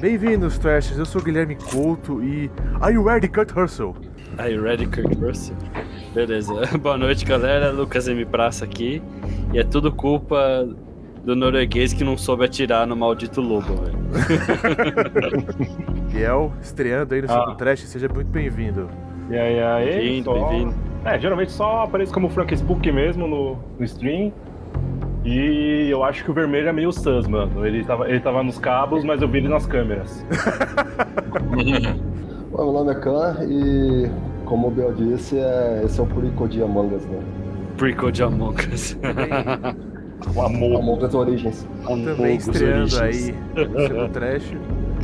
Bem-vindos, Trashers. Eu sou o Guilherme Couto e. Are you ready, Kurt Russell? Are you ready, Kurt Russell? Beleza. Boa noite, galera. Lucas M. Praça aqui. E é tudo culpa do norueguês que não soube atirar no maldito lobo, velho. Biel, estreando aí no ah. Trash, seja muito bem-vindo. E aí, aí? Bem-vindo, só... bem-vindo. É, geralmente só aparece como Frank Spook mesmo no, no stream. E eu acho que o vermelho é meio sus, mano. Ele tava, ele tava nos cabos, mas eu vi ele nas câmeras. Bom, meu nome é Khan e, como o Biel disse, é, esse é o prequel de Among Us, né? Prequel de Among Us. o amor. Among Us Origins. Também estreando aí no Trash.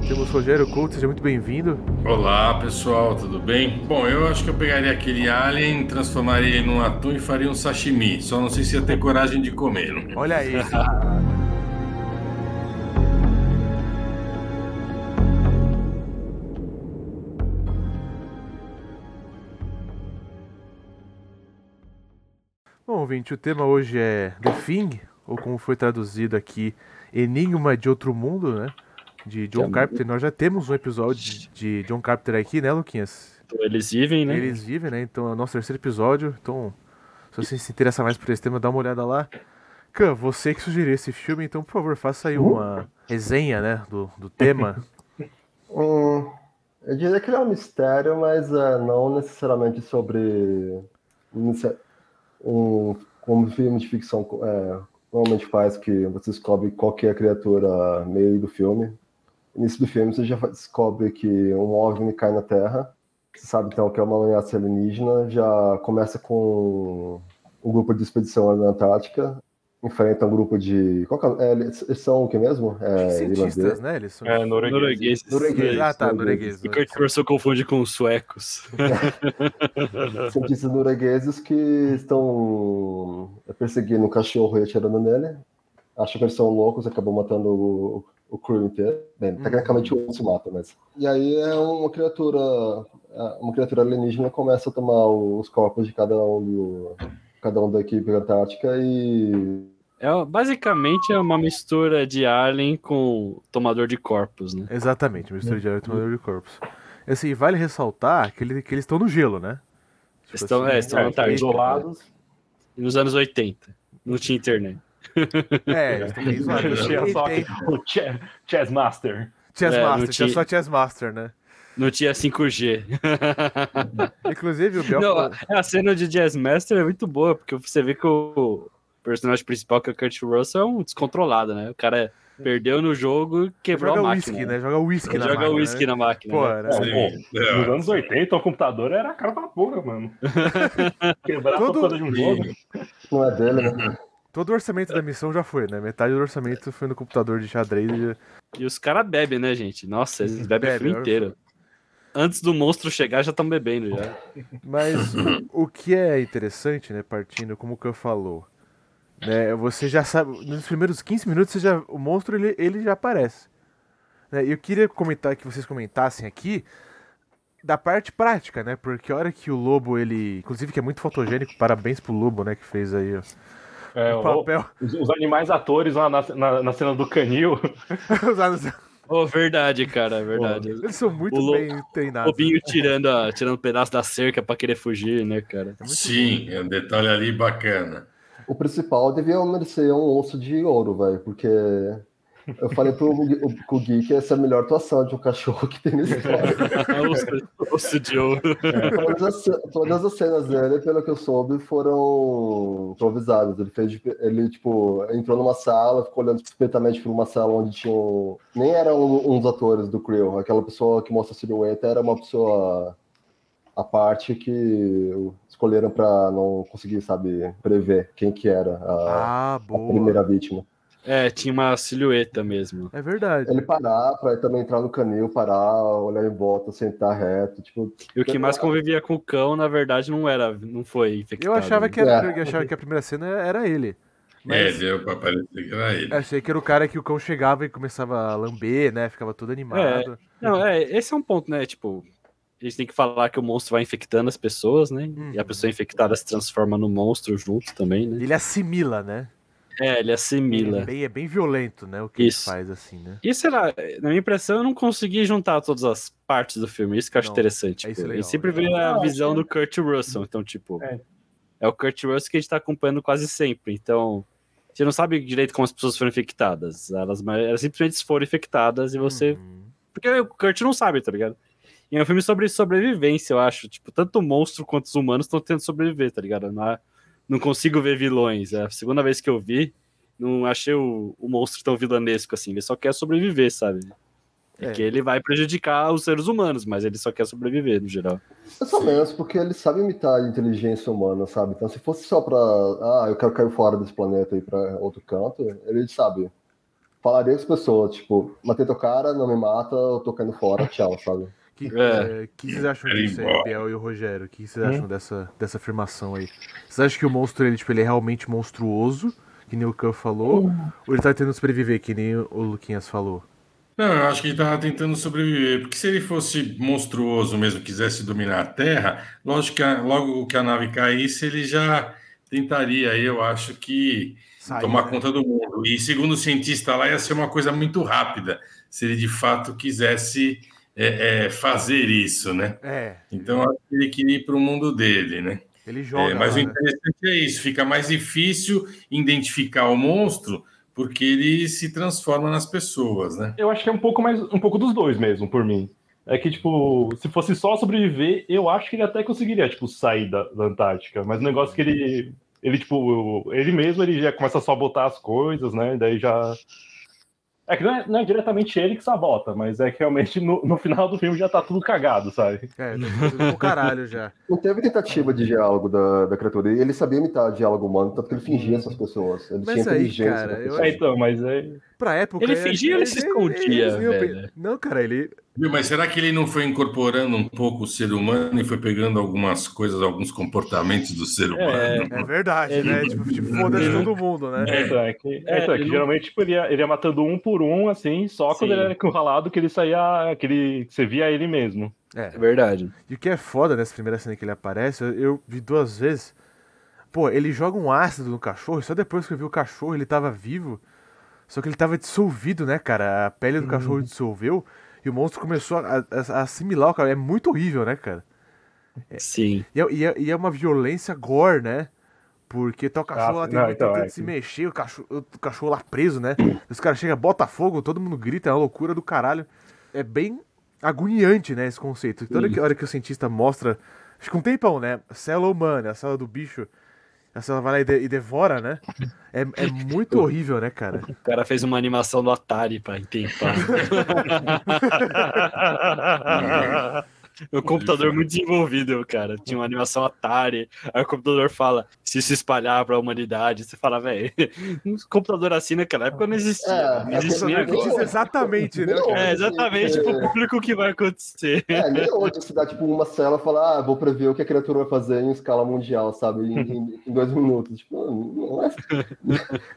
Temos Rogério Couto, seja muito bem-vindo. Olá, pessoal, tudo bem? Bom, eu acho que eu pegaria aquele alien, transformaria ele num atum e faria um sashimi. Só não sei se ia ter coragem de comer. Olha aí. Bom, ouvinte, o tema hoje é The Thing, ou como foi traduzido aqui, Enigma de Outro Mundo, né? De John é Carpenter. Nós já temos um episódio de John Carpenter aqui, né, Luquinhas? Eles vivem, né? Eles vivem, né? Então é o nosso terceiro episódio. Então, se você se interessa mais por esse tema, dá uma olhada lá. Khan, você que sugeriu esse filme, então, por favor, faça aí uma resenha, né, do, do tema. hum, eu diria que ele é um mistério, mas uh, não necessariamente sobre um, como filme de ficção é, normalmente faz, que você descobre qual é a criatura meio do filme início do filme você já descobre que um OVNI cai na Terra. Você sabe então que é uma ameaça alienígena. Já começa com um grupo de expedição na Antártica. Enfrenta um grupo de. Qual é? é eles são o que mesmo? É, Cientistas, né? Eles são... É, noruegueses. Noruegueses. Ah, tá, noruegueses. O Kurt Russell confunde com os suecos. Cientistas noruegueses que estão perseguindo um cachorro e atirando nele. Acham que eles são loucos, acabam matando o, o crew inteiro. Bem, uhum. tecnicamente o se mata, mas. E aí é uma criatura. É, uma criatura alienígena começa a tomar os corpos de cada um do. Cada um da equipe antártica e. É, basicamente é uma mistura de Alien com tomador de corpos, né? Exatamente, mistura de Alien com tomador de corpos. Assim, vale ressaltar que, ele, que eles estão no gelo, né? Tipo estão, assim, é, estão é, isolados. Nos anos 80. Não tinha internet. É, tinha só o Chess Master. Chess é, Master, tinha só Chess Master, né? Não tinha 5G. Inclusive, o Biel. Não, a cena de Jazz Master é muito boa, porque você vê que o personagem principal, que é o Kurt Russell, é um descontrolado, né? O cara perdeu no jogo, quebrou joga a máquina. Whisky, né? Joga whisky na joga máquina. Joga whisky né? na máquina. Pô, né? É, nos anos 80, o computador era a cara da porra, mano. Quebrar Todo... toda de um jogo. Não é dele, né? Todo o orçamento da missão já foi, né? Metade do orçamento foi no computador de xadrez. E os caras bebem, né, gente? Nossa, eles bebem Bebe, o filme inteiro. Antes do monstro chegar, já estão bebendo já. Mas o que é interessante, né, partindo, como o Khan falou, né, você já sabe, nos primeiros 15 minutos, você já, o monstro ele, ele já aparece. Né, eu queria comentar que vocês comentassem aqui da parte prática, né? Porque a hora que o lobo, ele. Inclusive que é muito fotogênico, parabéns pro lobo, né? Que fez aí. Ó é, o papel. Os, os, animais atores lá na, na, na cena do canil. Oh, verdade, cara, é verdade. Eles são muito o bem treinados. O Lobinho tirando, a, tirando um pedaço da cerca pra querer fugir, né, cara? É Sim, bom. é um detalhe ali bacana. O principal devia merecer um osso de ouro, velho, porque eu falei pro, pro Gui que essa é a melhor atuação de um cachorro que tem nesse história. Osso de ouro. Todas, as, cenas dele, pelo que eu soube, foram improvisadas. Ele fez, ele, tipo, entrou numa sala, ficou olhando suspeitamente para uma sala onde tinham. Nem eram uns atores do Creel. Aquela pessoa que mostra a silhueta era uma pessoa a parte que escolheram para não conseguir, sabe, prever quem que era a, ah, a primeira vítima. É, tinha uma silhueta mesmo. É verdade. Ele parar pra também entrar no canil, parar, olhar em volta, sentar reto, tipo. E o que mais convivia com o cão, na verdade, não era, não foi infectado. Eu achava que, era, é. eu achava que a primeira cena era ele. Mas... É, deu pra parecer que era ele. Achei que era o cara que o cão chegava e começava a lamber, né? Ficava todo animado. É. Não, é, esse é um ponto, né? Tipo, a gente tem que falar que o monstro vai infectando as pessoas, né? Uhum. E a uhum. pessoa infectada se transforma no monstro junto também, né? Ele assimila, né? É, ele assimila. É bem, é bem violento, né? O que Isso. ele faz, assim, né? E sei lá, na minha impressão, eu não consegui juntar todas as partes do filme. Isso que eu acho Não, interessante. é isso tipo, legal, e sempre é vê a legal. visão do Kurt Russell. Então, tipo, É. é. o Kurt Russell que a gente tá acompanhando quase sempre. Então, você não sabe direito como as pessoas foram infectadas. Elas, elas simplesmente foram infectadas e você. Uhum. Porque o Kurt não sabe, tá ligado? E é um filme sobre sobrevivência, eu acho. Tipo, tanto o monstro quanto os humanos estão tentando sobreviver, tá ligado? Não, é- não consigo ver vilões. É a segunda vez que eu vi, não achei o, o monstro tão vilanesco assim. Ele só quer sobreviver, sabe? É, É. que ele vai prejudicar os seres humanos, mas ele só quer sobreviver, no geral. É só menos, porque ele sabe imitar a inteligência humana, sabe? Então, se fosse só pra. Ah, eu quero cair fora desse planeta e ir pra outro canto, ele sabe. Falaria com as pessoas, tipo, matei teu cara, não me mata, eu tô caindo fora, tchau, sabe? Que, É. é, que vocês acham disso aí. Biel e o Rogério? O que vocês Hum. acham dessa, dessa afirmação aí? Vocês acham que o monstro ele, tipo, ele é realmente monstruoso, que nem o Khan falou? Ou ele tá tentando sobreviver, que nem o Luquinhas falou? Não, eu acho que ele estava tentando sobreviver, porque se ele fosse monstruoso mesmo, quisesse dominar a Terra, lógico que a- logo que a nave caísse, ele já tentaria, eu acho que, Sair, tomar né? conta do mundo. E segundo o cientista lá, ia ser uma coisa muito rápida, se ele de fato quisesse é, é, fazer isso, né? É, Então, eu acho que ele queria ir para o mundo dele, né? ele joga É, mas lá, o né? interessante é isso, fica mais difícil identificar o monstro, porque ele se transforma nas pessoas, né? Eu acho que é um pouco mais um pouco dos dois mesmo, por mim. É que, tipo, se fosse só sobreviver, eu acho que ele até conseguiria, tipo, sair da, da Antártica. Mas o negócio é que ele. Ele, tipo, ele mesmo ele já começa a sabotar as coisas, né? Daí já. É que não é, não é diretamente ele que sabota, mas é que realmente no, no final do filme já tá tudo cagado, sabe? É, tá caralho já. Não teve tentativa de diálogo da, da criatura. Ele sabia imitar diálogo humano, tanto que ele fingia essas pessoas. Ele Mas tinha aí, inteligência. cara, eu. É, então, mas é. Pra época. Ele fingia ou ele se escondia? Não, cara, ele. Viu, Mas será que ele não foi incorporando um pouco o ser humano e foi pegando algumas coisas, alguns comportamentos do ser humano? É verdade, Ele- né? Tipo, tipo foda-se todo mundo, né? É, então, é que, é, É, então, é ele que não- geralmente tipo, ele, ia, ele ia matando um por um, assim, só quando Sim. ele era encurralado que ele saía. Que, ele, que você via ele mesmo. É. É verdade. E o que é foda nessa primeira cena que ele aparece, eu, eu vi duas vezes. Pô, ele joga um ácido no cachorro, e só depois que eu vi o cachorro ele tava vivo. Só que ele tava dissolvido, né, cara? A pele do cachorro dissolveu e o monstro começou a, a- a assimilar o cara. É muito horrível, né, cara? Sim. E é, e é- e é uma violência gore, né? Porque tá o cachorro Ah, lá tentando, então, é se mexer, o cachorro, o cachorro lá preso, né? Os caras chegam, bota fogo, todo mundo grita, é uma loucura do caralho. É bem agoniante, né, esse conceito. Toda que- hora que o cientista mostra, acho que um tempão, né? Célula humana, a célula do bicho, a célula vai lá e, de- e devora, né? É, é muito horrível, né, cara? O cara fez uma animação do Atari pra tentar. O computador muito desenvolvido, cara. Tinha uma animação Atari. Aí o computador fala: se se espalhar pra humanidade. Você fala, velho, um computador assim naquela época não existia. É, não é existe nem computador Que agora. diz exatamente, né? É, exatamente É. pro público o que vai acontecer. É, nem hoje você dá tipo uma cela e fala, ah, vou prever o que a criatura vai fazer em escala mundial, sabe? Em, em- em dois minutos. Tipo, não, é...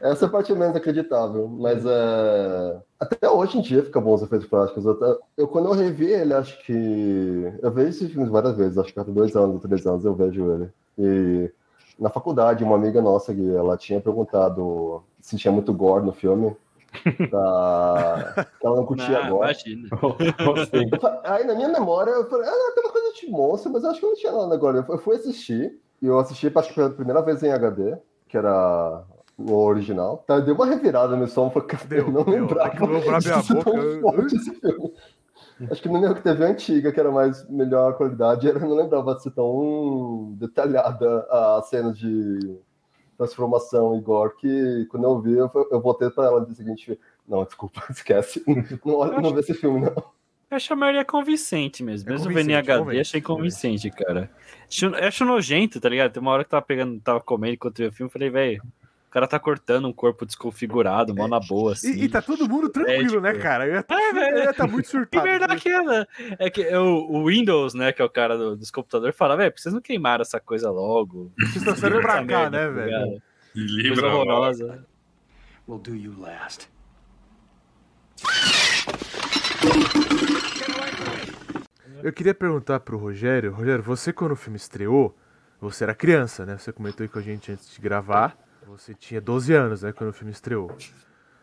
Essa parte é menos acreditável. Mas é... até hoje em dia fica bons os efeitos práticos. Eu, até- eu, quando eu revi ele, acho que. Eu vejo esses filmes várias vezes, acho que há dois anos, três anos eu vejo ele. E na faculdade, uma amiga nossa, Gui, ela tinha perguntado se tinha muito gore no filme. Ela não curtia Ah. Eu fa- Aí na minha memória, eu falei, ah, tem uma coisa de monstro, mas eu acho que não tinha nada agora. Eu fui assistir, e eu assisti, acho que pela primeira vez em HD, que era o original. Tá, deu uma revirada no som, porque Deu, eu não deu. lembrava. É que eu vou abrir a boca, tão eu- forte esse filme. Acho que no meu TV antiga, que era mais melhor qualidade, eu não lembrava de ser tão detalhada a cena de transformação e gore que quando eu vi, eu, eu voltei pra ela no dia seguinte, não, desculpa, esquece, não, olha, não vê esse filme, não. Eu chamaria convincente mesmo. É Mesmo vendo em convincente, HD, convence, achei convincente, cara. Acho, eu acho nojento, tá ligado? Tem uma hora que eu tava pegando, tava comendo enquanto eu vi o filme, falei, velho, o cara tá cortando um corpo desconfigurado, mó na boa, assim. E, e tá todo mundo tranquilo, tipo- né, cara? Eu ia tá, É, velho. eu ia tá muito Que surtado. merda aquela? É que é o, o Windows, né, que é o cara do- dos computadores, fala, velho, vocês não queimaram essa coisa logo. Vocês trouxeram pra cá, né, tá velho? Coisa horrorosa. We'll do you last. Eu queria perguntar pro Rogério, Rogério, você quando o filme estreou, você era criança, né? Você comentou aí com a gente antes de gravar. Você tinha 12 anos, né, quando o filme estreou.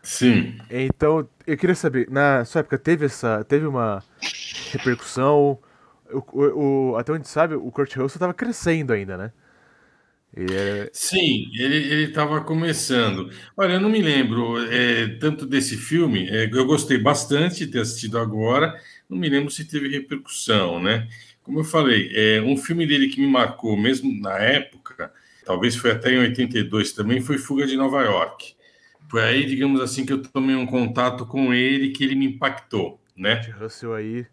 Sim. Então, eu queria saber, na sua época teve essa, teve uma repercussão? O, o, o- até onde sabe, o Kurt Russell tava crescendo ainda, né? Ele era, Sim, ele estava começando. Olha, eu não me lembro é, tanto desse filme. é, eu gostei bastante de ter assistido agora. Não me lembro se teve repercussão, né? Como eu falei, é, um filme dele que me marcou, mesmo na época, talvez foi até em 82 também, foi Fuga de Nova York. Foi aí, digamos assim, que eu tomei um contato com ele que ele me impactou, né? Russell aí.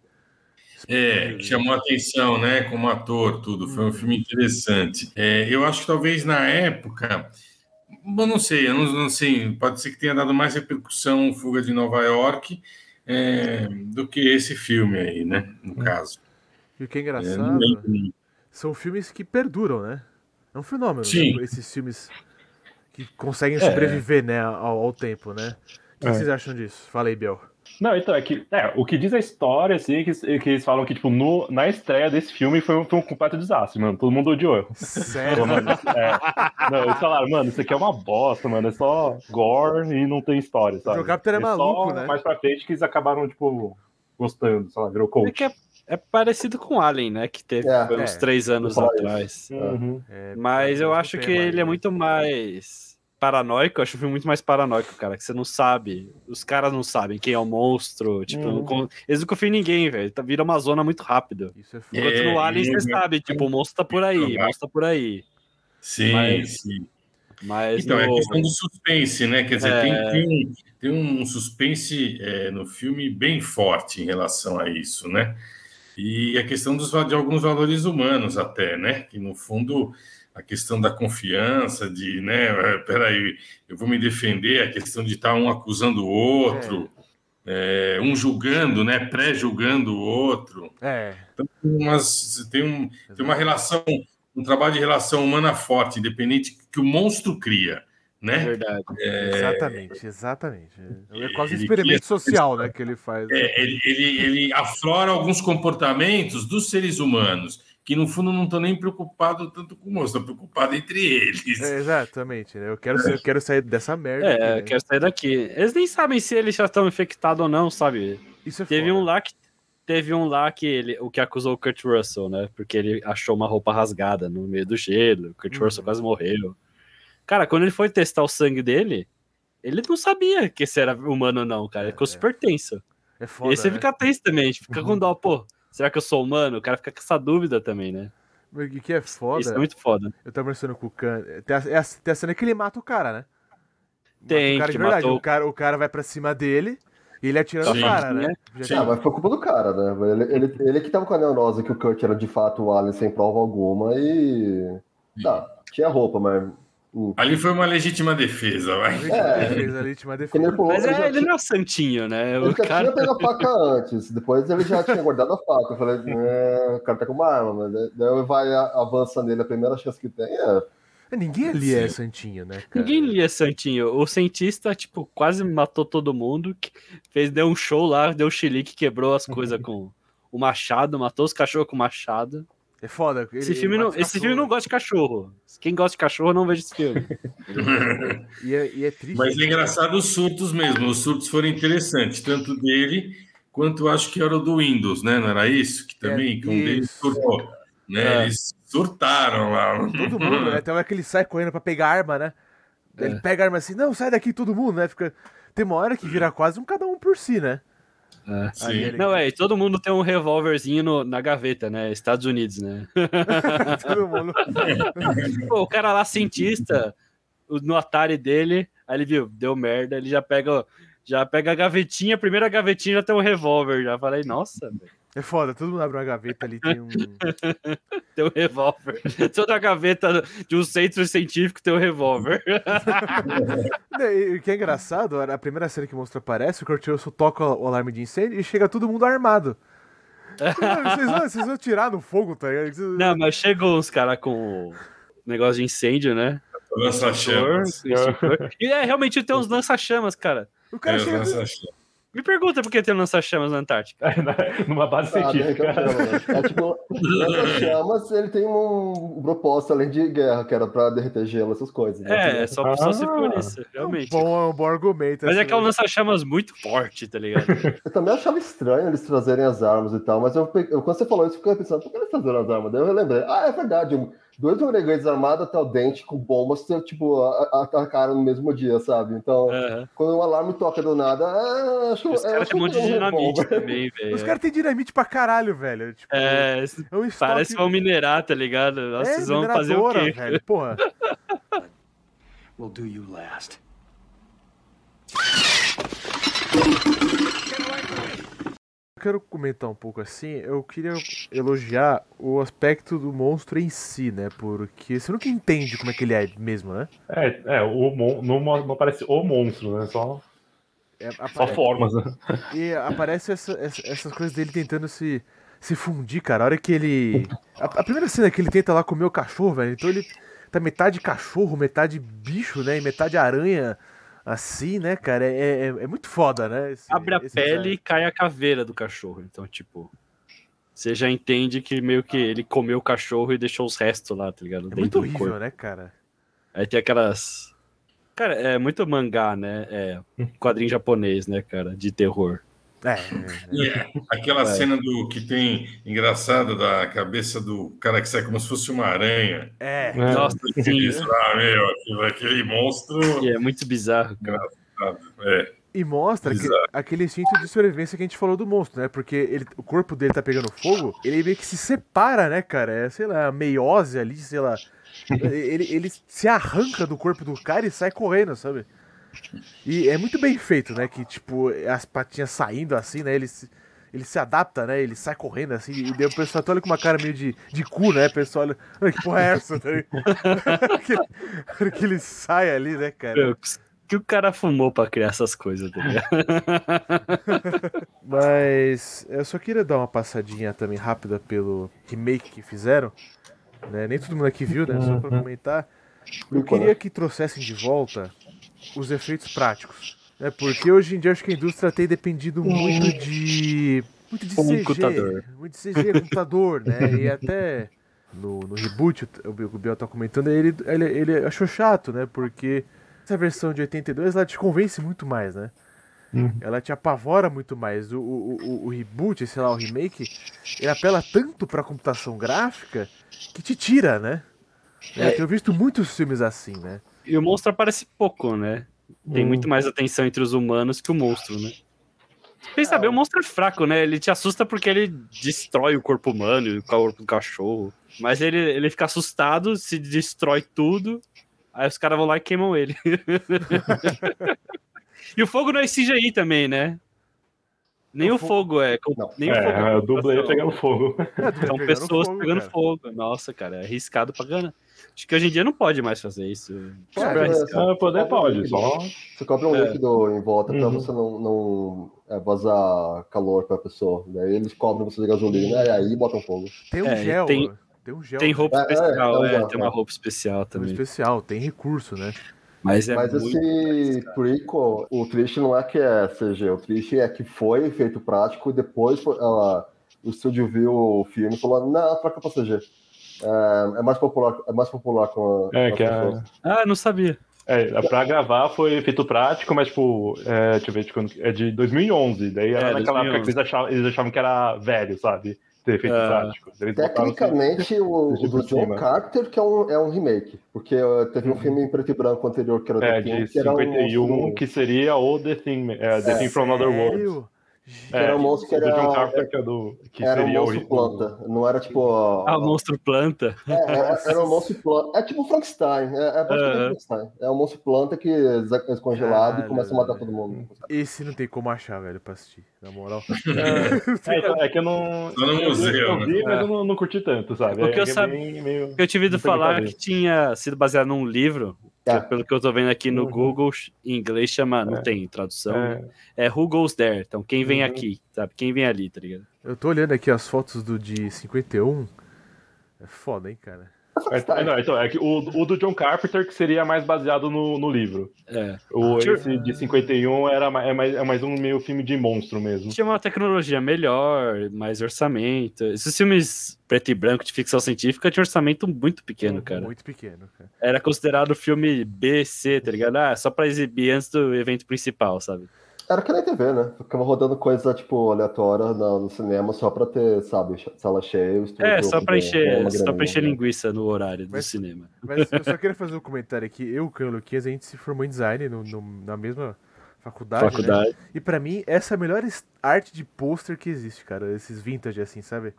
É, que chamou a atenção, né, como ator, tudo. Foi um filme interessante. É, eu acho que talvez na época, bom, não sei, eu não, não sei, pode ser que tenha dado mais repercussão Fuga de Nova York é, do que esse filme aí, né, no caso. E o que é É, engraçado, lembro. são filmes que perduram, né? É um fenômeno, Sim. né? esses filmes que conseguem É. sobreviver, né, ao, ao tempo, né? O que É. vocês acham disso? Fala aí, Biel. Não, então, é que é, o que diz a história, assim, é que, é que eles falam que, tipo, no, na estreia desse filme foi um, foi um completo desastre, mano. Todo mundo odiou. Sério? Mano, é. Não, eles falaram, mano, isso aqui é uma bosta, mano. É só gore e não tem história, sabe? O Captain é É maluco, só né? Mais pra frente que eles acabaram, tipo, gostando, sei lá, virou É coach. que é, é parecido com Alien, né? Que teve É. uns É. três anos falar atrás. Uhum. É, Mas eu acho que ele é né? muito mais paranoico. Eu acho o filme muito mais paranoico, cara. Que você não sabe. Os caras não sabem quem é o monstro. Tipo, Uhum. não eles não confiam em ninguém, velho. Tá- Vira uma zona muito rápido. Isso é foda. Enquanto É, no Alien você sabe, tipo, o monstro tá por aí, o monstro tá por aí. Sim, Mas- sim. Mas Então, é a no- questão do suspense, né? Quer dizer, É. tem, tem um, tem um suspense é, no filme bem forte em relação a isso, né? E a questão dos, de alguns valores humanos até, né? Que, no fundo, a questão da confiança, de, né? é, Peraí, eu vou me defender, a questão de estar um acusando o outro, é, um julgando, né? Pré-julgando o outro. É. Tem, umas, tem, um, tem uma relação, um trabalho de relação humana forte, independente que o monstro cria, é né? verdade. Exatamente, exatamente. É quase um experimento cria- social, né, que ele faz. né? É, ele, ele, ele aflora alguns comportamentos dos seres humanos, que no fundo não estão nem preocupados tanto com o monstro, estão preocupados entre eles. É, exatamente, né? Eu quero, eu quero sair dessa merda. É, aqui, né? eu quero sair daqui. Eles nem sabem se eles já estão infectados ou não, sabe? Isso é Teve foda. um lá que teve um lá que ele, o que acusou o Kurt Russell, né? Porque ele achou uma roupa rasgada no meio do gelo. O Kurt Uhum. Russell quase morreu. Cara, quando ele foi testar o sangue dele, ele não sabia que esse era humano ou não, cara. Ele ficou É, super tenso. É e foda. aí você né? fica tenso também, fica com dó, pô. Será que eu sou humano? O cara fica com essa dúvida também, né? O que é foda, Isso é muito foda. eu tava conversando com o Khan. Tem a, é a, tem a cena que ele mata o cara, né? Mata Tem, o cara que de verdade. matou- O cara, o cara vai pra cima dele e ele atira no cara, né? Sim. Ah, mas foi culpa do cara, né? Ele, ele, ele que tava com a neurose que o Kurt era de fato o Alien sem prova alguma e. Tá, tinha roupa, mas. Hum. Ali foi uma legítima defesa, vai. É. defesa, legítima defesa. ele falou, Mas ele é, ele tinha, não é santinho, né? ele O já cara... tinha pego a faca antes, depois ele já tinha guardado a faca. Eu falei, é, o cara tá com uma arma, mas daí- vai avança nele, a primeira chance que tem é. Ninguém ali é santinho, né, cara? Ninguém lia Santinho. O cientista, tipo, quase matou todo mundo. que Fez, deu um show lá, deu um chilique, quebrou as coisas com o machado, matou os cachorros com o machado. É foda. ele- Esse, filme, não, esse filme não gosta de cachorro. Quem gosta de cachorro não veja esse filme. E é, e é triste. Mas é engraçado os surtos mesmo. Os surtos foram interessantes, tanto dele quanto acho que era o do Windows, né? Não era isso? Que também, É, que um deles surtou. Né? É. Eles surtaram lá. Todo mundo, né? Tem hora que ele sai correndo pra pegar arma, né? Ele É. pega a arma assim, não, sai daqui todo mundo, né? Fica... Tem uma hora que vira quase um cada um por si, né? Aí ele- Não, é, e todo mundo tem um revólverzinho no- na gaveta, né? Estados Unidos, né? todo mundo. Pô, o cara lá, cientista, o- no Atari dele, aí ele viu, deu merda, ele já pega, já pega a gavetinha, a primeira gavetinha já tem um revólver. Já falei, nossa, velho, É foda, todo mundo abre uma gaveta ali, tem um. tem um revólver. Toda gaveta de um centro científico tem um revólver. O que é engraçado, a primeira cena que mostra aparece, o Kurt Russell toca o alarme de incêndio e chega todo mundo armado. Vocês vão, vocês vão tirar no fogo, tá ligado? Vocês- Não, mas chegou uns caras com negócio de incêndio, né? Lança-chamas. E é, realmente tem uns lança-chamas, cara. O cara É, chega. Lança-chamas. Me pergunta por que tem lança-chamas na Antártica. Numa base Ah, científica. né? É tipo, nessas chamas, ele tem um propósito além de guerra, que era pra derreter gelo, essas coisas. né? É, só, só se por Ah. isso, realmente. Bom, é um bom argumento. Mas é essa- que é um lança-chamas muito forte, tá ligado? Eu também achava estranho eles trazerem as armas e tal, mas eu, eu- quando você falou isso, eu fiquei pensando, por que eles trazeram as armas? Daí eu relembrei, ah, é verdade, um- dois oregantes armados até o dente com bombas, tipo, atacaram no mesmo dia, sabe? Então, Aham. quando um alarme toca do nada, ah, acho, Os eu caras têm um monte de é dinamite também, velho. Os caras têm dinamite pra caralho, velho. Tipo, É, é um estoque... parece que vão minerar, tá ligado? Nossa, é, vocês vão fazer o quê? velho. Porra. We'll do you last. Eu quero comentar um pouco assim, eu queria elogiar o aspecto do monstro em si, né? Porque você nunca entende como é que ele é mesmo, né? É, é o mon... não, não aparece o monstro, né? Só, É, só apare- formas, né? E aparece essa- essa- essas coisas dele tentando se, se fundir, cara. A hora que ele. A, a primeira cena que ele tenta lá comer o cachorro, velho. Então ele tá metade cachorro, metade bicho, né? E metade aranha, assim, né, cara? É, é, é muito foda, né? esse- Abre a pele design. e cai a caveira do cachorro. Então, tipo, você já entende que meio que ele comeu o cachorro e deixou os restos lá, tá ligado? É Dentro muito horrível, corpo. né, cara? Aí tem aquelas. Cara, é muito mangá, né? É quadrinho japonês, né, cara? De terror. É, é, é aquela É. cena do que tem engraçada da cabeça do cara que sai como se fosse uma aranha. é. É. Nossa, sim. Isso lá, meu, aquilo- aquele monstro. E é muito bizarro, cara. É, E mostra que, aquele instinto de sobrevivência que a gente falou do monstro, né? Porque ele, o corpo dele tá pegando fogo, ele meio que se separa, né, cara? É, sei lá, a meiose ali, sei lá. Ele, ele se arranca do corpo do cara e sai correndo, sabe? E é muito bem feito, né? Que, tipo, as patinhas saindo assim, né? Ele se, ele se adapta, né? Ele sai correndo assim, e daí o pessoal até olha com uma cara meio de, de cu, né? O pessoal olha, "Ai, que porra é essa? Tá que, que ele sai ali, né, cara? Que o cara fumou pra criar essas coisas, tá ligado? Mas eu só queria dar uma passadinha também rápida pelo remake que fizeram. Né? Nem todo mundo aqui viu, né? Só pra comentar. Eu queria que trouxessem de volta os efeitos práticos. Né? Porque hoje em dia acho que a indústria tem dependido muito de. Muito de CG. Computador. Muito de CG, computador, né? E até no, no reboot, o Biel- o Biel tá comentando, ele, ele, ele achou chato, né? Porque essa versão de 82 ela te convence muito mais, né? ela te apavora muito mais. O, o, o, o reboot, sei lá, o remake, ele apela tanto pra computação gráfica que te tira, né? É, eu tenho visto muitos filmes assim, né? E o monstro aparece pouco, né? Tem Hum. muito mais atenção entre os humanos que o monstro, né? Pensa saber, o monstro é fraco, né? Ele te assusta porque ele destrói o corpo humano e o corpo do cachorro. Mas ele, ele fica assustado, se destrói tudo. Aí os caras vão lá e queimam ele. e o fogo não é CGI também, né? Nem O o, fo- fogo é. Não. Nem o fogo É, o dublê pegando fogo. É, São pegando pessoas fogo, pegando fogo. Nossa, cara, é arriscado pra caramba. Acho que hoje em dia não pode mais fazer isso. Pode, Super né? arriscado. Ah, poder pode, só. Você cobra um É. líquido em volta pra Uhum. você não, não é, vazar calor pra pessoa. Daí eles cobram você de gasolina e aí botam fogo. Tem um É, gel, tem- tem um gel Tem roupa É, é, especial, é, é, é, tem uma é. roupa especial também. especial, tem recurso, né? Mas é Mas esse prequel, o triste não é que é CG, o triste é que foi feito prático e depois foi- ela- o estúdio viu o filme e falou, não, troca pra CG. É, é mais popular, é mais popular com, a, É, com que as a. Ah, não sabia. É, pra gravar foi feito prático, mas, tipo, é, deixa eu ver, de quando- é de 2011. Daí era É, naquela época 2011. que eles achavam, eles achavam que era velho, sabe? Ter feito Ah. prático. Eles assim, Tecnicamente, o, o do por John. Carter, que é um, é um remake, porque uh, teve um filme em preto e branco anterior que era o é, The de Thing, que era um 51, monstro- que seria o The Thing, é, The É, Thing from Another World. Que era um monstro que o do John era, Carpenter, que, é do, que era um seria o monstro planta, não era tipo... Ah, o monstro planta. É, era, era um monstro planta. É tipo Frankenstein. É, é. Frankenstein. É um monstro planta que é descongelado Caralho, e começa a matar todo mundo. Esse não tem como achar, velho, pra assistir, na moral. É, é que eu não. Só no eu, museu, eu vi, né? mas eu não, não curti tanto, sabe? Porque é, eu é sabe- bem meio- Eu tive ouvido peguei falar que tinha sido baseado num livro, É. pelo que eu tô vendo aqui no Uhum. Google, em inglês chama, não É. tem tradução, É, né? é Who Goes There, então quem vem Uhum. aqui, sabe? Quem vem ali, tá ligado? Eu tô olhando aqui as fotos do de 51. É foda, hein, cara. É, não, então, é que o, o do John Carpenter que seria mais baseado no, no livro. É. O Tinha- esse de 51 era é mais, é mais um meio filme de monstro mesmo. Tinha uma tecnologia melhor, mais orçamento. Esses filmes preto e branco de ficção científica tinham orçamento muito pequeno, cara. Muito pequeno, cara. Era considerado filme B, C, tá ligado? Ah, só pra exibir antes do evento principal, sabe? Era que nem TV, né? Ficava rodando coisa, tipo, aleatória no, no cinema só pra ter, sabe, sala cheia. o estúdio É, só pra encher, com uma só pra encher né? linguiça no horário do Mas- cinema. Mas eu só queria fazer um comentário aqui. Eu, o Caio e o Luquinhas, a gente se formou em design no, no- na mesma faculdade, né? Faculdade. E pra mim, essa é a melhor arte de pôster que existe, cara. Esses vintage, assim, sabe?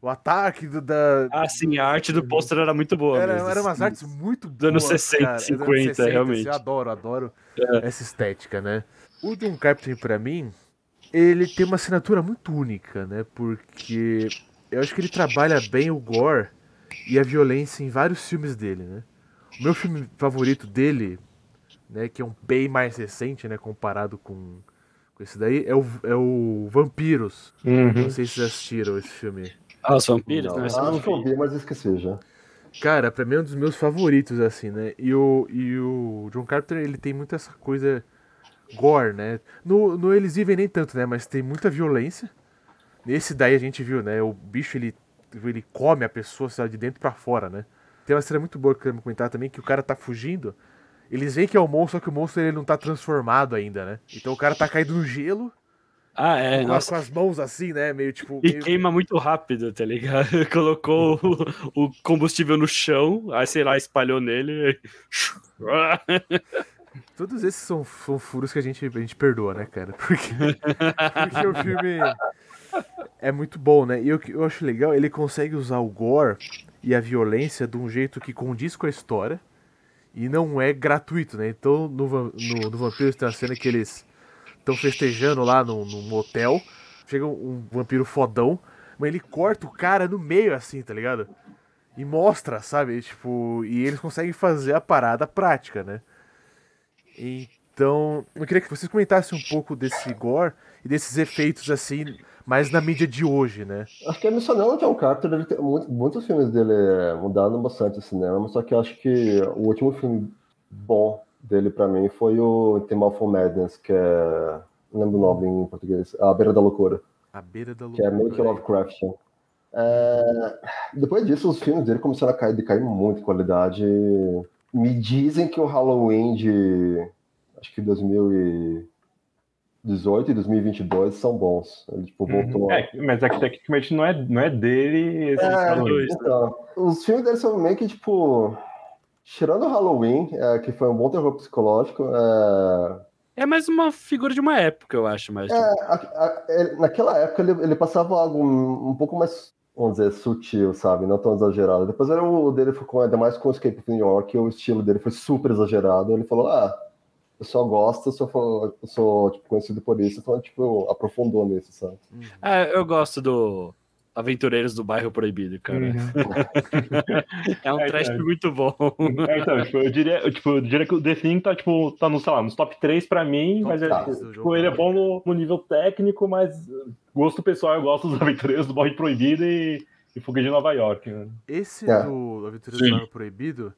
O ataque do, da... Ah, sim, a arte do pôster era muito boa. Era, mesmo, eram umas assim. artes muito boas, Dos anos 60, cara. Dos anos 50, realmente. assim, eu adoro, adoro É. essa estética, né? O John Carpenter, pra mim, ele tem uma assinatura muito única, né? Porque eu acho que ele trabalha bem o gore e a violência em vários filmes dele, né? O meu filme favorito dele, né, que é um bem mais recente, né, comparado com, com esse daí, é o, é o Vampiros. Uhum. Não sei se vocês assistiram esse filme. Ah, os vampiros? Não, Não, esse eu não vi, mas esqueci já. Cara, pra mim é um dos meus favoritos, assim, né? E o, e o John Carpenter, ele tem muito essa coisa gore, né? No, no Eles Vivem nem tanto, né? Mas tem muita violência. Nesse daí a gente viu, né? O bicho, ele, ele come a pessoa, sabe, de dentro pra fora, né? Tem uma cena muito boa que eu quero comentar também, que o cara tá fugindo. Eles veem que é o monstro, só que o monstro ele não tá transformado ainda, né? Então o cara tá caído no gelo, Ah, é, com, nossa. com as mãos assim, né? Meio tipo. E meio- queima muito rápido, tá ligado? Colocou o, o combustível no chão, aí sei lá, espalhou nele. Todos esses são, são furos que a gente, a gente perdoa, né, cara? Porque, porque o filme é muito bom, né? E que eu acho legal, ele consegue usar o gore e a violência de um jeito que condiz com a história e não é gratuito, né? Então, no, no, no Vampiros tem uma cena que eles estão festejando lá num, num motel, chega um vampiro fodão, mas ele corta o cara no meio assim, tá ligado? E mostra, sabe? Tipo, e eles conseguem fazer a parada prática, né? Então, eu queria que vocês comentassem um pouco desse gore e desses efeitos assim, mais na mídia de hoje, né? Acho que mencionando o John Carpenter, ele muito- muitos filmes dele mudaram bastante o cinema, mas só que eu acho que o último filme bom dele pra mim foi o Theme of Madness, que é. Não lembro o nome em português. A Beira da Loucura, A beira da que é meio que loucura. Lovecraftian. É, Depois disso, os filmes dele começaram a cair, decair muito em qualidade. Me dizem que o Halloween de. Acho que 2018 e 2022 são bons. Ele tipo, voltou. É, mas é que tecnicamente não é, não é dele esse É, Halloween. então, os filmes dele são meio que, tipo, tirando o Halloween, é, que foi um bom terror psicológico, é, É mais uma figura de uma época, eu acho, mas. tipo, a- a- ele- naquela época ele, ele passava algo um, um pouco mais, vamos dizer, sutil, sabe? Não tão exagerado. Depois era o dele foi com, ainda mais com o Escape from New York, o estilo dele foi super exagerado. Ele falou, ah, eu só gosto, eu sou, eu sou tipo, conhecido por isso, então, tipo, aprofundou nisso, sabe? Ah, eu gosto do Aventureiros do Bairro Proibido, cara. É um É, trash é. muito bom. É, então, tipo, eu diria, eu, tipo, eu diria que o The Thing tá, tipo, tá no, sei lá, nos top 3 pra mim, mas é, Tá. tipo, tipo, ele é bom no, no nível técnico, mas gosto pessoal, eu gosto dos aventureiros do Bairro Proibido e, e Fuga de Nova York. Né? Esse É. do Aventureiros Sim. do Bairro Proibido,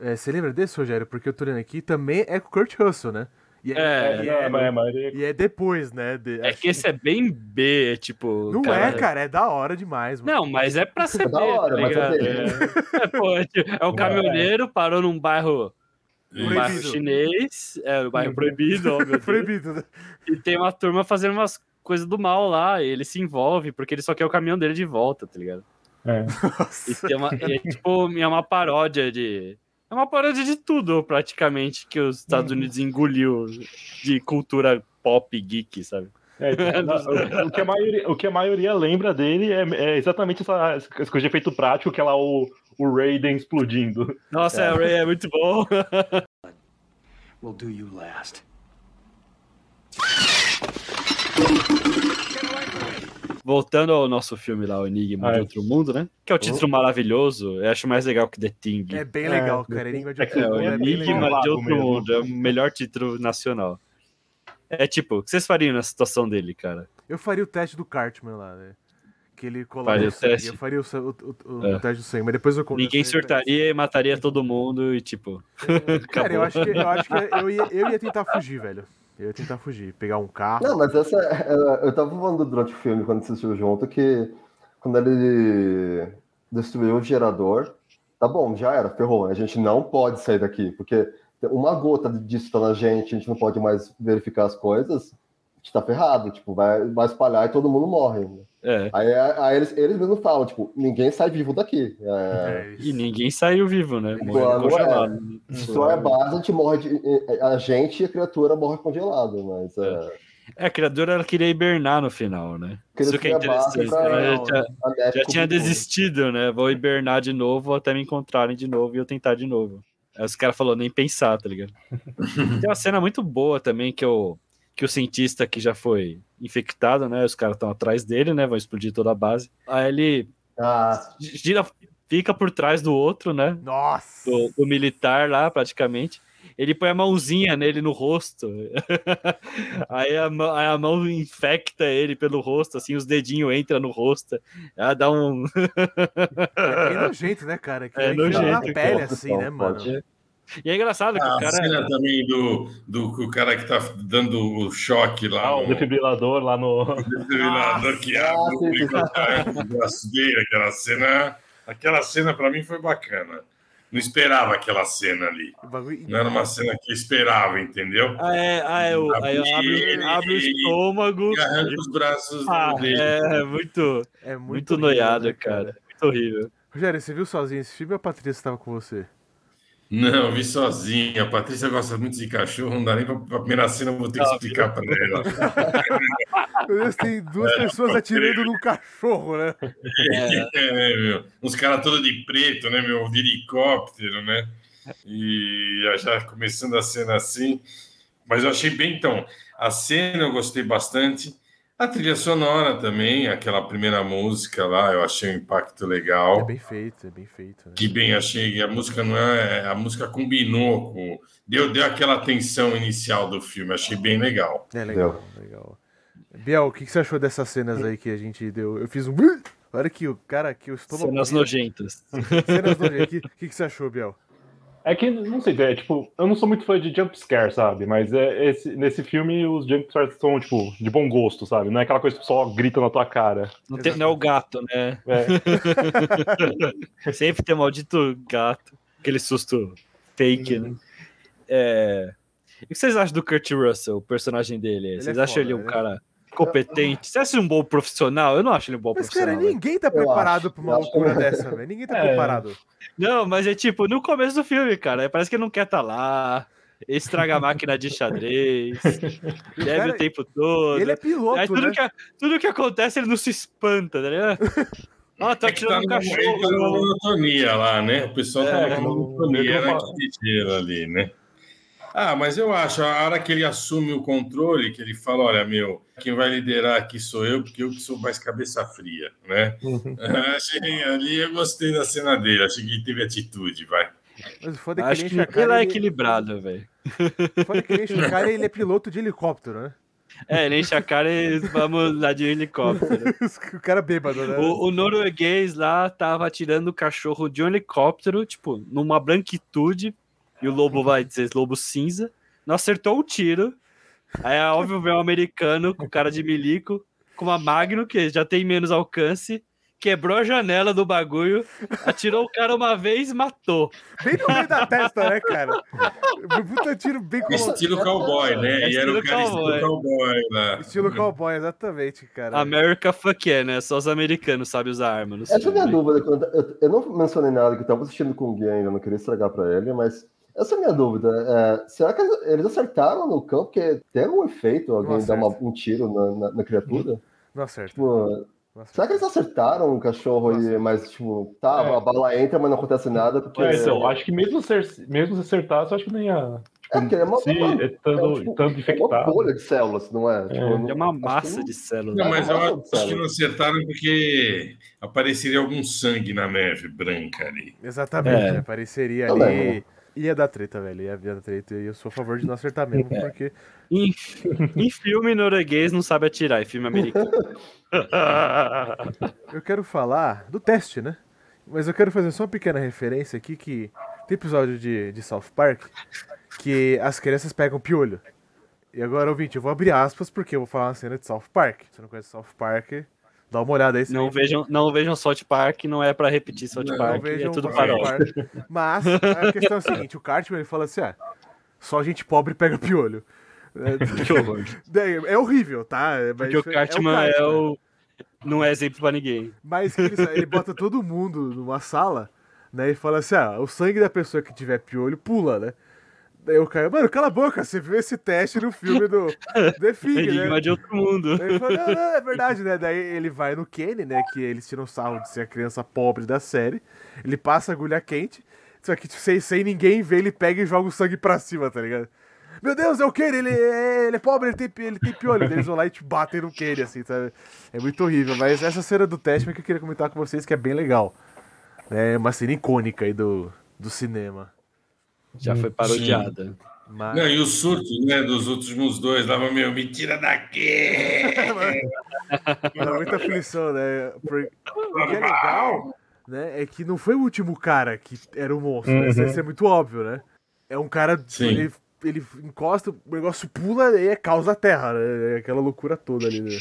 é, você lembra desse, Rogério? Porque eu tô olhando aqui, também é com o Kurt Russell, né? E É, e não, é, mas- é, mas ele- e é depois, né? de- É acho que esse é bem B, é tipo. Não é, cara, é da hora demais, mano. Não, mas é pra ser É B, da hora, tá mas é ligado? É, é, pô, é, tipo, é um caminhoneiro, parou num bairro, um bairro chinês, é, o bairro proibido, ó, meu Deus. Proibido, né? E tem uma turma fazendo umas coisas do mal lá, e ele se envolve, porque ele só quer o caminhão dele de volta, tá ligado? é. E tem uma, e é, tipo, é uma paródia de. É uma paródia de tudo, praticamente, que os Estados Unidos engoliu de cultura pop geek, sabe? É, então, o, que a maioria, o que a maioria lembra dele é, é exatamente essa, essa coisa de efeito prático, que é lá o, o Raiden explodindo. Nossa, é, o Ray é muito bom. Will do you last. Voltando ao nosso filme lá, o Enigma Ah, de é. Outro Mundo, né? Que é o título maravilhoso. Eu acho mais legal que The Thing. É bem É, legal, cara. Enigma de é Outro É, o Mundo é bem Enigma de Outro mesmo. Mundo. É o melhor título nacional. É tipo, o que vocês fariam na situação dele, cara? Eu faria o teste do Cartman lá, né? Que ele Faria coloca o o sangue. teste. Eu faria o, o, o, o, É. o teste do sangue, mas depois eu conto Ninguém surtaria e mataria todo mundo e tipo. Cara, eu acho que, eu, acho que eu, ia, eu ia tentar fugir, velho. Eu ia tentar fugir, pegar um carro. Não, mas essa. Eu tava falando durante o filme, quando assistiu junto, que quando ele destruiu o gerador, tá bom, já era, ferrou. A gente não pode sair daqui, porque uma gota disso tá na gente, a gente não pode mais verificar as coisas, gente tá ferrado, tipo, vai, vai espalhar e todo mundo morre. né? É. Aí, aí eles, eles mesmos falam, tipo, ninguém sai vivo daqui. É, É, E ninguém saiu vivo, né? Claro, Morreu congelado. só é base, a gente morre de, a gente e a criatura morre congelado, mas é, É, a criatura ela queria hibernar no final, né? Aquele Isso que é é interessante. pra- Ela já, tinha- já tinha desistido, né? Vou hibernar de novo até me encontrarem de novo e eu tentar de novo. Aí os caras falaram, nem pensar, tá ligado? Tem uma cena muito boa também que o, que o cientista que já foi infectado, né? Os caras estão atrás dele, né? Vão explodir toda a base. Aí ele Ah, gira, fica por trás do outro, né? Nossa! do, do militar lá, praticamente. Ele põe a mãozinha nele no rosto. aí, a, mão- aí a mão infecta ele pelo rosto, assim, os dedinhos entram no rosto. Ela dá um. É bem nojento, né, cara? Que É enfia na nojento, pele, assim, né, mano? Pode. E é engraçado que Ah, o a cara. cena também do, do que o cara que tá dando o choque lá Ah, o no defibrilador lá no. desfibrilador que Ah, abre o braço aquela cena. Aquela cena pra mim foi bacana. Não esperava aquela cena ali. O bagulho... Não era uma cena que eu esperava, entendeu? Ah, é, ah, é, o, aí abre, abre o estômago. E arranca os braços Ah, dele. é muito, É muito, muito horrível, noiado, né, cara. Muito horrível. Rogério, você viu sozinho esse filme ou a Patrícia tava com você? Não, eu vi sozinho. A Patrícia gosta muito de cachorro, não dá nem pra, pra primeira cena, eu vou ter que Não, explicar pra ela. Meu Deus, tem duas pessoas atirando num cachorro, né? É, É, né, meu? Uns caras todos de preto, né, meu? De helicóptero, né? E já começando a cena assim. Mas eu achei bem, então. A cena eu gostei bastante. A trilha sonora também, aquela primeira música lá, eu achei um impacto É legal. bem feito, é bem feito. Né? Que bem, achei que a música não é. A música combinou com. Deu, deu aquela tensão inicial do filme, achei bem legal. É legal, legal. Biel, o que, que você achou dessas cenas aí que a gente deu? Eu fiz um. Olha aqui, o cara aqui, o estômago. cenas nojentas. Cenas nojentas. O que, que, que você achou, Biel? É que, não sei, é tipo, eu não sou muito fã de jumpscare, sabe? Mas é, esse, nesse filme os jumpscares são, tipo, de bom gosto, sabe? Não é aquela coisa que só grita na tua cara. Não, tem, não é o gato, né? É. Sempre tem o maldito gato. Aquele susto fake, né? É... E o que vocês acham do Kurt Russell, o personagem dele? Ele vocês é acham foda, ele um é- cara competente? Acha ele um bom profissional? Eu não acho ele um bom Mas, cara, profissional. velho. ninguém tá preparado pra uma loucura dessa, velho. Ninguém tá É. preparado. Não, mas é tipo, no começo do filme, cara, parece que ele não quer estar lá. Estraga a máquina de xadrez, bebe cara- o tempo todo. Ele é piloto, Aí tudo, né? que, tudo que acontece, ele não se espanta, tá ligado? Ó, tá É que tá tirando um ele tá cachorro. monotonia lá, né? O pessoal tá É, numa não- monotonia naquele gelo ali, né? Ah, mas eu acho, a hora que ele assume o controle, que ele fala, olha, meu, quem vai liderar aqui sou eu, porque eu que sou mais cabeça fria, né? achei, ali eu gostei da cena dele, achei que ele teve atitude, vai. Mas o foda é que Acho ele que enche a ele cara. é Ele... equilibrado, velho. o foda é que ele enche a cara e ele é piloto de helicóptero, né? É, ele enche a cara e vamos lá de helicóptero. o cara bêbado, né? O, o norueguês lá tava atirando o cachorro de um helicóptero, tipo, numa branquitude, e o lobo vai dizer lobo cinza. Não acertou o tiro. Aí é óbvio ver um americano com cara de milico, com uma Magno, que já tem menos alcance, quebrou a janela do bagulho, atirou o cara uma vez matou. Bem no meio da testa, né, cara? Puta tiro bem colocado. Estilo cowboy, né? É e era o estilo cara cowboy. estilo cowboy lá. Estilo cowboy, exatamente, cara. America fuck yeah, né? Só os americanos sabem usar arma. Essa é a minha dúvida. Eu, eu não mencionei nada que eu tava assistindo com o Gui ainda, não queria estragar pra ele, mas essa é a minha dúvida. É, será que eles acertaram no campo? Porque tem um efeito alguém dar uma- um tiro na, na- na criatura? Não acerta. Tipo, será que eles acertaram o cachorro e, mas, tipo, tá, É. a bala entra, mas não acontece nada, porque. É, então, acho que mesmo se, mesmo se acertasse, eu acho que nem ia. É, porque é uma, Se uma- é tanto, é, tipo, tanto é uma infectado. bolha de células, não é? Tipo, não- É uma massa não- de células. Não, mas eu Nossa, acho que não acertaram porque apareceria algum sangue na neve branca ali. Exatamente, É. apareceria ali. Ia dar treta, velho. Ia dar treta. E eu sou a favor de não acertar mesmo, porque. Em, em filme norueguês não sabe atirar, em filme americano. Eu quero falar do teste, né? Mas eu quero fazer só uma pequena referência aqui que tem episódio de, de South Park que as crianças pegam piolho. E agora, ouvinte, eu vou abrir aspas porque eu vou falar uma cena de South Park. Se você não conhece South Park, dá uma olhada aí. Não vejam, não vejam South Park, não é pra repetir South não Park, vejam é tudo paródia. Mas a questão é a seguinte, o Cartman ele fala assim, ah, só gente pobre pega piolho. É, Que horror. é horrível, tá? Mas Porque o Cartman é Cartman. o. Não é exemplo pra ninguém. Mas ele, ele bota todo mundo numa sala, né? E fala assim: ah, o sangue da pessoa que tiver piolho pula, né? Daí o cara, mano, cala a boca, você viu esse teste no filme do The Enigma né? de outro mundo. Ele fala, não, não, é verdade, né? Daí ele vai no Kenny, né? Que eles tiram sarro de ser a criança pobre da série. Ele passa a agulha quente, só que tipo, sem, sem ninguém ver, ele pega e joga o sangue pra cima, tá ligado? Meu Deus, é o Kenny, ele é, ele é pobre, ele tem, ele tem piolho. Eles vão lá e te batem no Kenny, assim, sabe? É muito horrível. Mas essa cena do teste é que eu queria comentar com vocês, que é bem legal. É uma cena icônica aí do, do cinema. Já foi parodiada. Mas... Não, e o surto, né, dos últimos dois, dava, meu, me tira daqui! Dá muita aflição, né? Por- O que é legal, né, é que não foi o último cara que era o monstro, né? Isso isso é muito óbvio, né? É um cara, Sim. ele, ele encosta, o negócio pula e é causa terra, né? É aquela loucura toda ali, né?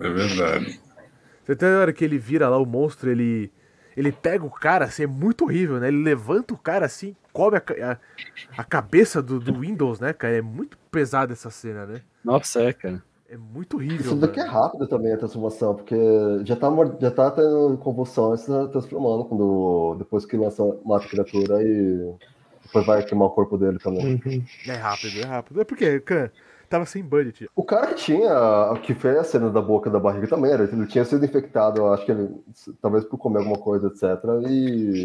É verdade. Você tem a hora que ele vira lá o monstro, ele ele pega o cara, assim, é muito horrível, né? Ele levanta o cara assim, come a, a, a cabeça do, do Windows, né, cara? É muito pesada essa cena, né? Nossa, é, cara. É muito horrível. Isso daqui é mano. rápido também a transformação, porque já tá, já tá tendo convulsões tá transformando quando, depois que lança, mata a criatura e depois vai queimar o corpo dele também. É rápido, é rápido. É porque, cara, tava sem budget. O cara que tinha, que fez a cena da boca e da barriga também, era, ele tinha sido infectado, eu acho que ele, talvez por comer alguma coisa, etc. E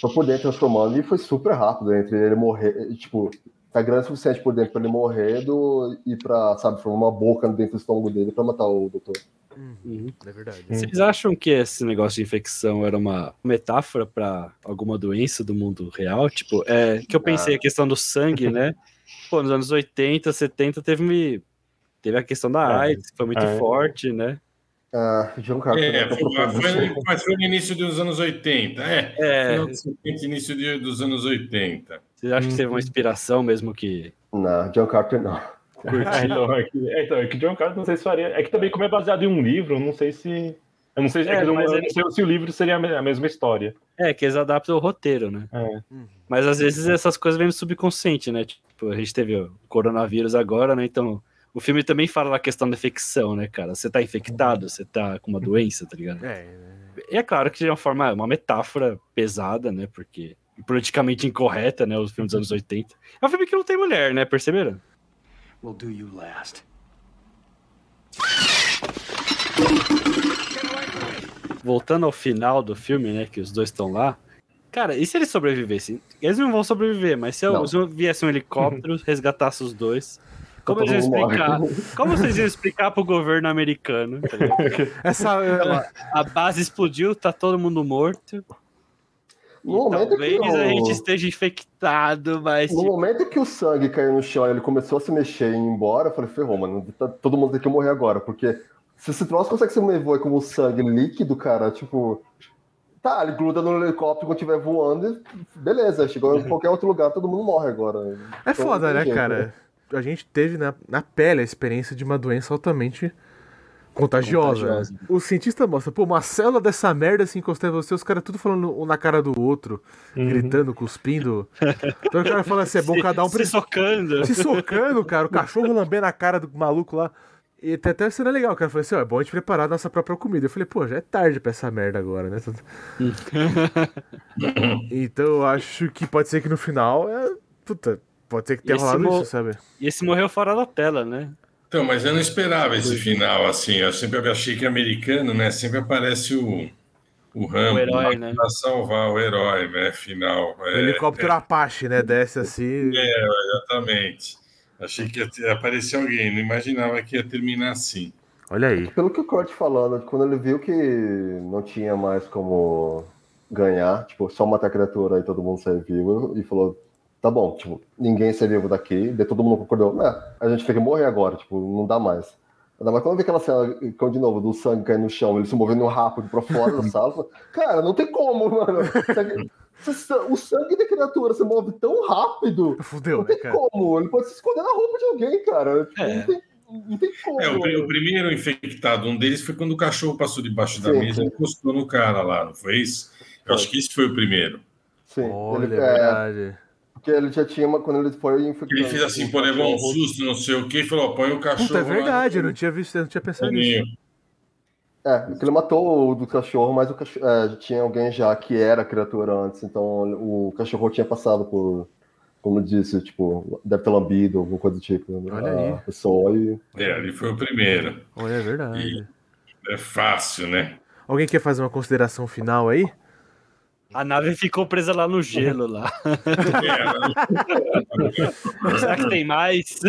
foi por dentro transformando e foi super rápido entre ele morrer, tipo, tá grande o suficiente por dentro pra ele morrer do, e pra, sabe, formar uma boca dentro do estômago dele pra matar o doutor. Uhum. É verdade. Vocês acham que esse negócio de infecção era uma metáfora pra alguma doença do mundo real? Tipo, é que eu pensei a questão do sangue, né? Pô, nos anos 80, 70 teve teve a questão da É. AIDS, que foi muito É. forte, né? Ah, João Carlos, É, foi, foi- mas foi no início dos anos 80, é. É, 70, início de- dos anos 80. vocês acham que teve uma inspiração mesmo que Não, John Carter não. É, então, é que, é, então, é que John Carter não sei se faria. É que também, como é baseado em um livro, eu não sei se. Eu não sei, é É, que eu eu ele- não sei se o livro seria a me- a mesma história. É, que eles adaptam o roteiro, né? É. Mas às vezes essas coisas vêm no subconsciente, né? Tipo, a gente teve o coronavírus agora, né? Então, o filme também fala da questão da infecção, né, cara? Você tá infectado, você tá com uma doença, tá ligado? É, E é claro que de uma forma, uma metáfora pesada, né? Porque politicamente incorreta, né? Os filmes dos anos 80. É um filme que não tem mulher, né? Perceberam? We'll do you last. Voltando ao final do filme, né? Que os dois estão lá. Cara, e se eles sobrevivessem? Eles não vão sobreviver, mas se, eu, se eu viesse um helicóptero, resgatasse os dois. Como Todo eles iam mundo explicar? morre. Como vocês iam explicar pro governo americano? tá? Essa. é, A base explodiu, tá todo mundo morto. No momento, Talvez que a o, gente esteja infectado, mas. no tipo, momento que o sangue caiu no chão e ele começou a se mexer e ir embora, eu falei, ferrou, mano, tá- todo mundo tem que morrer agora, porque se esse troço consegue se mover como sangue líquido, cara, tipo. Tá, ele gruda no helicóptero quando estiver voando e beleza, chegou em qualquer outro lugar, todo mundo morre agora. É Então, foda, né, jeito, cara? A gente teve na, na pele a experiência de uma doença altamente contagiosa. Contagiosa. né? O cientista mostra, pô, uma célula dessa merda se encostar em você, os caras tudo falando um na cara do outro, gritando, cuspindo. Então o cara fala assim, é bom se, cada um se pre- socando. se socando, cara, o cachorro lambendo a cara do maluco lá. E até uma cena legal, cara. Eu falei assim, ó, é bom a gente preparar a nossa própria comida. Eu falei, pô, já é tarde pra essa merda agora, né? então eu acho que pode ser que no final, é... puta, pode ser que tenha Esse rolado mo- isso, sabe? E esse morreu fora da tela, né? Então, mas eu não esperava esse final, assim. Eu sempre achei que americano, né? Sempre aparece o, o Rambo O herói, lá né? pra salvar o herói, né? Final. O É, helicóptero Apache, né? Desce assim. exatamente. Achei que ia aparecer alguém, não imaginava que ia terminar assim. Olha aí. Pelo que o Kurt falando, quando ele viu que não tinha mais como ganhar, tipo, só matar a criatura e todo mundo sair vivo, e falou, tá bom, tipo, ninguém ser vivo daqui, daí todo mundo concordou, é, a gente tem que morrer agora, tipo, não dá mais. Mas quando eu vi aquela cena, então, de novo, do sangue caindo no chão, ele se movendo rápido pra fora da sala, cara, não tem como, mano. O sangue da criatura se move tão rápido. Fudeu, não tem né, cara? como. Ele pode se esconder na roupa de alguém, cara. Tipo, É. não, tem, não tem como. É, o, o primeiro infectado, um deles foi quando o cachorro passou debaixo da Sim, mesa sim. e encostou no cara lá, não foi isso? Eu Foi. acho que esse foi o primeiro. Sim, Olha, ele, é é, verdade. porque ele já tinha uma. Quando ele foi infectado. Ele fez assim, pô, levou um susto, não sei o quê, e falou, ó, põe o cachorro Puta, é lá verdade, eu no não tinha visto, eu não tinha pensado nisso. É, porque ele matou o do cachorro, mas o cachorro, é, tinha alguém já que era criatura antes, então o cachorro tinha passado por, como eu disse, tipo, deve ter lambido, alguma coisa do tipo, Olha a aí. pessoa e. É, ali foi o primeiro. Olha, é verdade. É fácil, né? Alguém quer fazer uma consideração final aí? A nave ficou presa lá no gelo lá. É, Será que tem mais?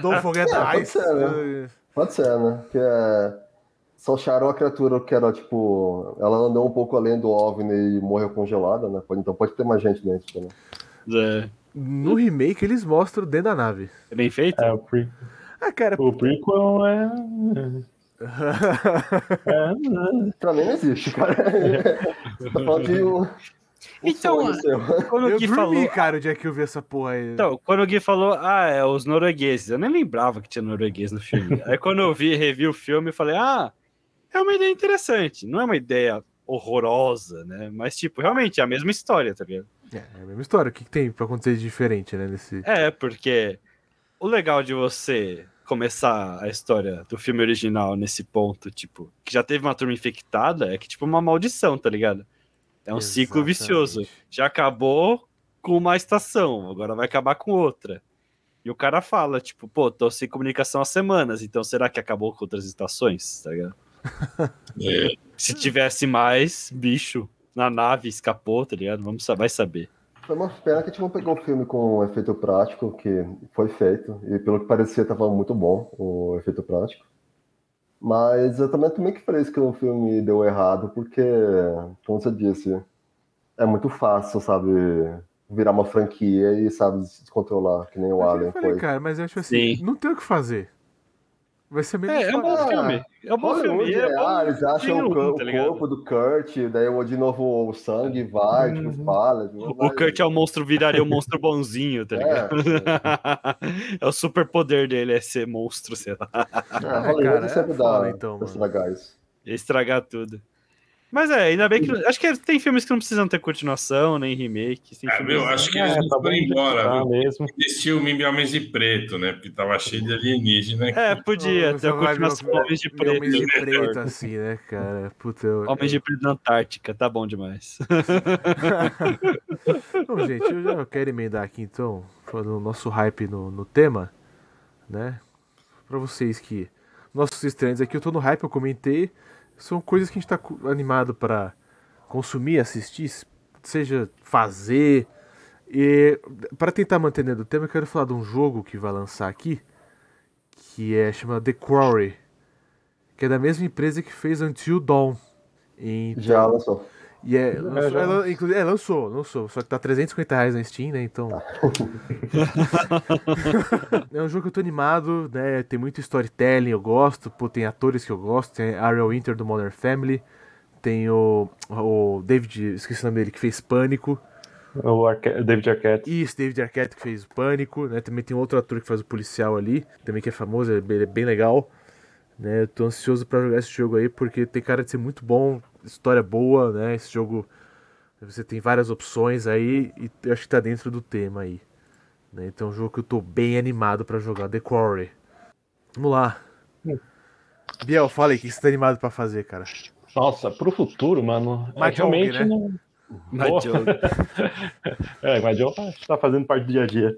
Don't forget É, pode ser, né? Pode ser, né? Que é. Só acharam a criatura que era, tipo. Ela andou um pouco além do OVNI e morreu congelada, né? Então pode ter mais gente dentro também. É, No remake eles mostram dentro da nave. é bem feito? É, o, pre Ah, cara. o prequel é. é Pra mim não existe, cara. Você tá falando de um. Então. Quando eu o Gui dormi, falou. cara, o dia que eu vi essa porra aí. Então, quando o Gui falou, ah, é os noruegueses, eu nem lembrava que tinha norueguês no filme. Aí quando eu vi, revi o filme, eu falei, ah, é uma ideia interessante. Não é uma ideia horrorosa, né? Mas, tipo, realmente é a mesma história, tá ligado? É, é a mesma história. O que, que tem pra acontecer de diferente, né? Nesse... É, porque o legal de você começar a história do filme original nesse ponto, tipo, que já teve uma turma infectada, é que, tipo, uma maldição, tá ligado? É um ciclo Exatamente. vicioso. Já acabou com uma estação, agora vai acabar com outra. E o cara fala, tipo, pô, tô sem comunicação há semanas, então será que acabou com outras estações, tá ligado? É, Se tivesse mais bicho na nave, escapou, tá ligado? Vamos, vai saber. Foi uma pena que a gente não pegou o filme com efeito prático, que foi feito, e pelo que parecia estava muito bom o efeito prático. Mas eu também tô meio que feliz que o filme deu errado, porque, como você disse, é muito fácil, sabe, virar uma franquia e, sabe, se descontrolar, que nem o Mas Alien falei, foi. cara, mas eu acho assim, Sim. não tem o que fazer. Vai ser meio É, é um bom Ah, filme. É um bom filme. é, bom ah, eles acham o, tá o corpo do Kurt, daí o- de novo o sangue vai, tipo, espalha. O Kurt é o monstro, viraria o monstro bonzinho, tá ligado? É, o super poder dele, é ser monstro, sei lá. É, Hollywood cara, é sempre foda, dá então, estragar isso. Estragar tudo. Mas é, ainda bem que. Acho que tem filmes que não precisam ter continuação, nem remake. Tem Ah, meu, acho que É, eles não tá foram embora, tá mesmo. Existia o Mimbi Homens de Preto, né? Porque tava cheio de alienígena. É, podia ter a continuação meio- Homens de Preto. Homens de preto, assim, né, cara? Puta, eu... Homens de Preto na Antártica, tá bom demais. Bom, gente, eu já quero emendar aqui então, falando o nosso hype no, no tema, né? Pra vocês que. Nossos estranhos aqui, eu tô no hype, eu comentei. São coisas que a gente tá cu- animado pra consumir, assistir, seja fazer. E para tentar manter dentro do tema, eu quero falar de um jogo que vai lançar aqui, que é chamado The Quarry, que é da mesma empresa que fez Until Dawn. Então, Já lançou. E é, lançou, já- é, lan- inclu- é, lançou, lançou. Só que tá 350 reais na Steam, né? Então. é um jogo que eu tô animado, né? Tem muito storytelling, eu gosto. Pô, tem atores que eu gosto. Tem Ariel Winter do Modern Family. Tem o, o David, esqueci o nome dele, que fez Pânico. O Arque- David Arquette. Isso, David Arquette que fez o Pânico, né? Também tem outro ator que faz o policial ali, também que é famoso, é ele é bem legal. Né? Eu tô ansioso pra jogar esse jogo aí, porque tem cara de ser muito bom, história boa, né? Esse jogo você tem várias opções aí e eu acho que tá dentro do tema aí. Né? Então é um jogo que eu tô bem animado pra jogar, The Quarry. Vamos lá. Biel, fala aí, o que você tá animado pra fazer, cara? Nossa, pro futuro, mano. é Mahjong, realmente né? não. Mas, É, mas eu tá fazendo parte do dia a dia.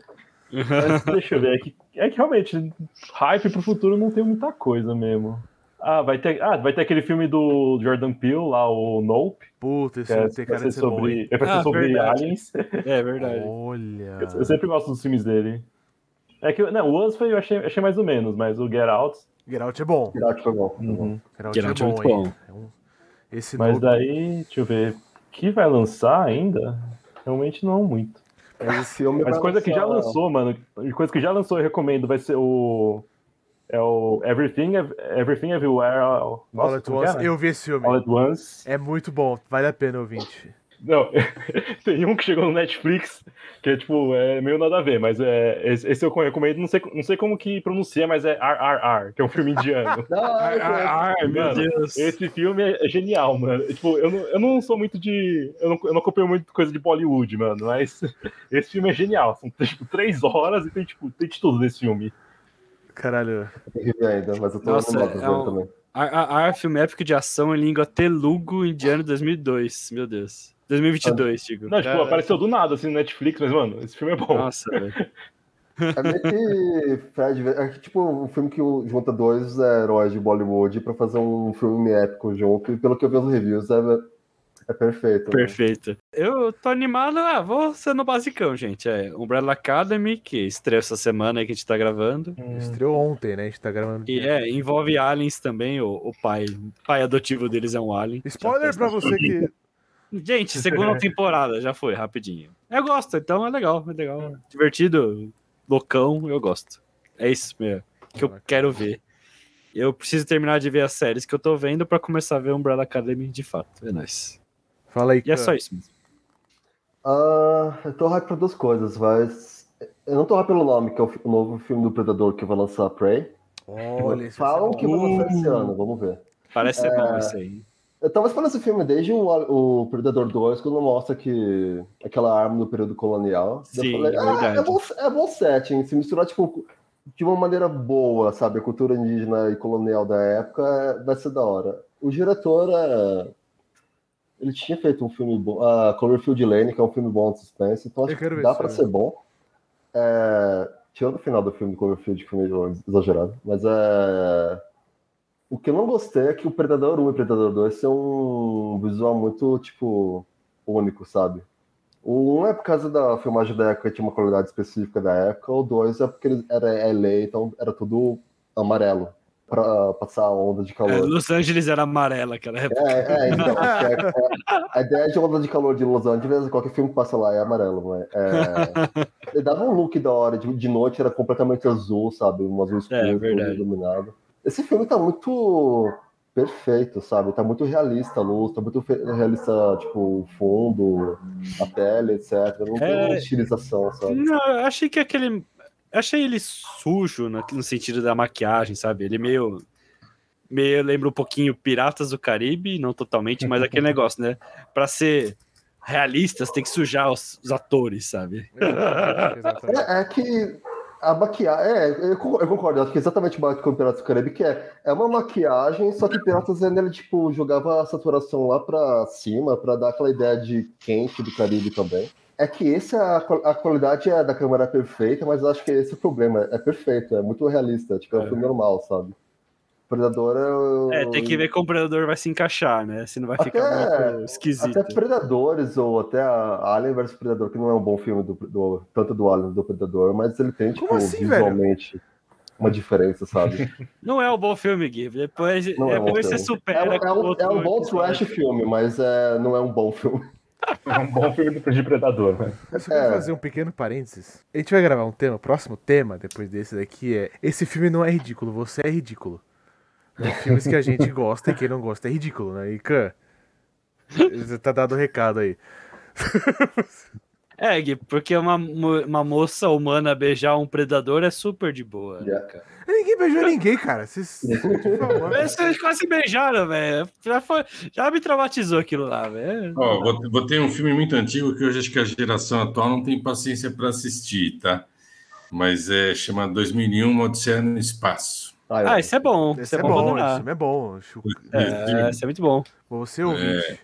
Mas deixa eu ver. É que, é que realmente, hype pro futuro não tem muita coisa mesmo. Ah, vai ter, ah, vai ter aquele filme do Jordan Peele lá, o Nope. Puta, esse Que é, tem cara de ser bom, sobre, hein? vai ser Ah, sobre verdade. aliens. É verdade. Olha. Eu, eu sempre gosto dos filmes dele. É que, não, o Us foi, eu achei, achei mais ou menos, mas o Get Out. Get Out é bom. Foi bom. foi bom. uhum. Get Out Get é Out é bom, bom. É um- Esse Mas novo- daí, deixa eu ver. que vai lançar ainda? Realmente não muito. Mas esse filme Mas coisa que já lançar- lançou, mano. Coisa que já lançou, eu recomendo. Vai ser o. É o Everything, Ev- Everything Everywhere. All All at é, Once. né? Eu vi esse filme. All at Once. É muito bom, vale a pena, ouvinte. Não, tem um que chegou no Netflix, que é tipo, é meio nada a ver, mas é, esse, esse eu recomendo, não sei, não sei como que pronuncia, mas é RRR, que é um filme indiano. Conheço. Ai, meu Deus. Esse filme é genial, mano. Tipo, eu não, eu não sou muito de. Eu não, eu não acompanho muito coisa de Bollywood, mano, mas esse filme é genial. São tipo três horas e tem, tipo, tem de tudo nesse filme. Caralho. Ver ainda, mas eu tô Nossa, pra é um- também. A, filme épico de ação em língua telugu indiano 2002. Meu Deus. 2022, digo. Não, tipo, É, apareceu do nada assim no Netflix, mas, mano, esse filme é bom. Nossa, velho. É meio que Fred, é tipo um filme que junta dois heróis de Bollywood pra fazer um filme épico junto, e pelo que eu vi nos reviews, é, é perfeito. né? Perfeito. Eu tô animado, ah, vou ser no basicão, gente. É Umbrella Academy, que estreou essa semana aí que a gente tá gravando. Estreou ontem, né? A gente tá gravando. E é, envolve aliens também, o, o pai. O pai adotivo deles é um alien. Spoiler pra você que. Gente, segunda temporada, já foi, rapidinho. Eu gosto, então é legal, é legal. Divertido, loucão, eu gosto. É isso mesmo que eu quero ver. Eu preciso terminar de ver as séries que eu tô vendo pra começar a ver Umbrella Academy de fato. É nóis. Fala aí, E é só isso mesmo. Ah, eu tô hype pra duas coisas, mas. Eu não tô hype pelo nome, que é o, novo filme do Predador que vai lançar Prey. Olha, Falam que vai lançar esse ano, vamos ver. Parece ser É. bom isso aí. Eu tava esperando esse filme desde o, o Predador 2, quando mostra que aquela arma do período colonial. Sim, falei, é ah, verdade. é bom, é bom setting, se misturar tipo, de uma maneira boa, sabe? A cultura indígena e colonial da época é- vai ser da hora. O diretor, é, ele tinha feito um filme bom, a Cloverfield Lane, que é um filme bom de suspense, então acho que dá filme. ser bom. É, tirando o final do filme do Cloverfield, que foi meio exagerado, mas é. O que eu não gostei é que o Predador 1 e o Predador 2 tem um visual muito, tipo, único, sabe? O 1 é por causa da filmagem da época, tinha uma qualidade específica da época, o 2 é porque ele era LA, então era tudo amarelo, pra passar a onda de É, calor. Los Angeles era amarela, cara. É, é, então, é, é, a ideia de onda de calor de Los Angeles, qualquer filme que passa lá é amarelo, é, ele dava um look da hora, de, de noite era completamente azul, sabe? Um azul escuro, É, verdade. iluminado. Esse filme tá muito perfeito, sabe? Tá muito realista a luz, tá muito realista, tipo, o fundo, a pele, etc. Não tem É. estilização, sabe? Não, eu achei que aquele. Achei ele sujo no, no sentido da maquiagem, sabe? Ele meio. Meio lembra um pouquinho Piratas do Caribe, não totalmente, mas aquele negócio, né? Pra ser realistas, tem que sujar os, os atores, sabe? Exatamente, exatamente. É, é que a maquiagem. É, eu con- eu concordo, acho que é exatamente o com Piratas do Caribe, que é, é uma maquiagem, só que Piratas ainda ele, tipo, jogava a saturação lá pra cima, pra dar aquela ideia de quente do Caribe também. É que esse, a, qual- a qualidade é da câmera é perfeita, mas eu acho que esse é o problema. É perfeito, é muito realista, tipo, é um É. filme normal, sabe? Predador é. o- É, tem que ver como o predador vai se encaixar, né? Se não vai Até- ficar muito esquisito. Até Predadores, ou até a Alien vs Predador, que não é um bom filme do, do- tanto do Alien do Predador, mas ele tem, tipo, assim, visualmente uma diferença, sabe? Não é um bom filme, Gui. Depois, Não é um bom depois você filme. supera. É, um- é um, é um bom trash filme, mas é, não é um bom filme. É um bom filme de Predador, né? Eu só quero É. fazer um pequeno parênteses. A gente vai gravar um tema, o próximo tema, depois desse daqui, é Esse filme não é ridículo, você é ridículo. Né? Filmes que a gente gosta e quem não gosta é ridículo, né? E Khan, você tá dado o recado aí. É, Gui, porque uma, uma moça humana beijar um predador é super de boa. né, Yeah. cara? Ninguém beijou ninguém, cara. Vocês. Vocês quase beijaram, velho. Já, foi- já me traumatizou aquilo lá, velho. Ó, vou, vou ter um filme muito antigo que hoje acho que a geração atual não tem paciência para assistir, tá? Mas é chamado 2001 Uma Odisseia no Espaço. Ah, eu- Ah, isso é bom. Esse Isso é é bom, bom, esse é bom. Acho- É, isso é muito bom. Você ouvinte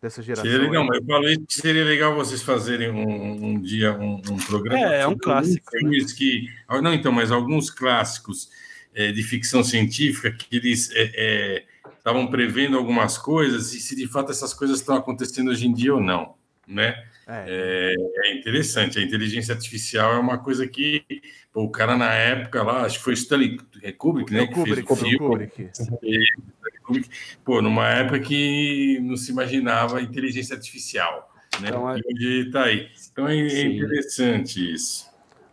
dessa geração. Seria legal, mas eu falei que seria legal vocês fazerem um, um dia um, um programa. É, é um clássico, alguns Filmes que, ah, não, então, mas alguns clássicos é, de ficção científica que eles é, é, estavam prevendo algumas coisas e se de fato essas coisas estão acontecendo hoje em dia ou não, né? É, É interessante. A inteligência artificial é uma coisa que pô, o cara na época lá, acho que foi Stanley Kubrick, é né? o Kubrick, que fez o. Kubrick. Kubrick, pô, numa época que não se imaginava inteligência artificial. Né? Então, é- Hoje tá aí. Então é, é Sim. interessante isso.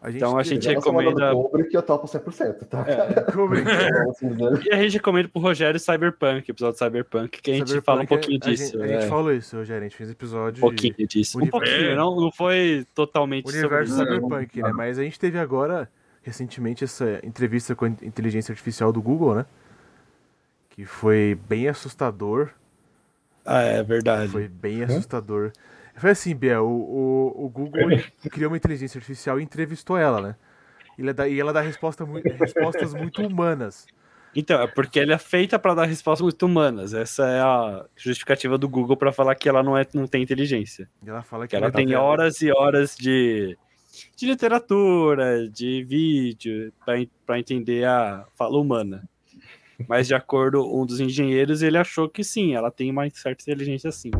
A gente Então a gente recomenda. Kubrick, eu topo 100%, tá? É. Kubrick. Então, assim dizer. E a gente recomenda pro Rogério Cyberpunk, episódio de Cyberpunk, que a gente Cyberpunk, fala um pouquinho a gente- disso. A gente, é. falou isso, Rogério. A gente fez episódio. Um pouquinho disso. Um pouquinho, É. não, não foi totalmente Universo sobre isso. Cyberpunk, né? Mas a gente teve agora, recentemente, essa entrevista com a inteligência artificial do Google, né? Que foi bem assustador. Ah, é verdade. Foi bem assustador. Foi assim, Bia, o, o, o Google criou uma inteligência artificial e entrevistou ela, né? E ela dá, e ela dá resposta respostas muito humanas. Então, é porque ela é feita para dar respostas muito humanas. Essa é a justificativa do Google para falar que ela não, é, não tem inteligência. E ela fala que, Que ela tem horas e horas de, de literatura, de vídeo, para entender a fala humana. Mas de acordo com um dos engenheiros, ele achou que sim, ela tem uma certa inteligência sim.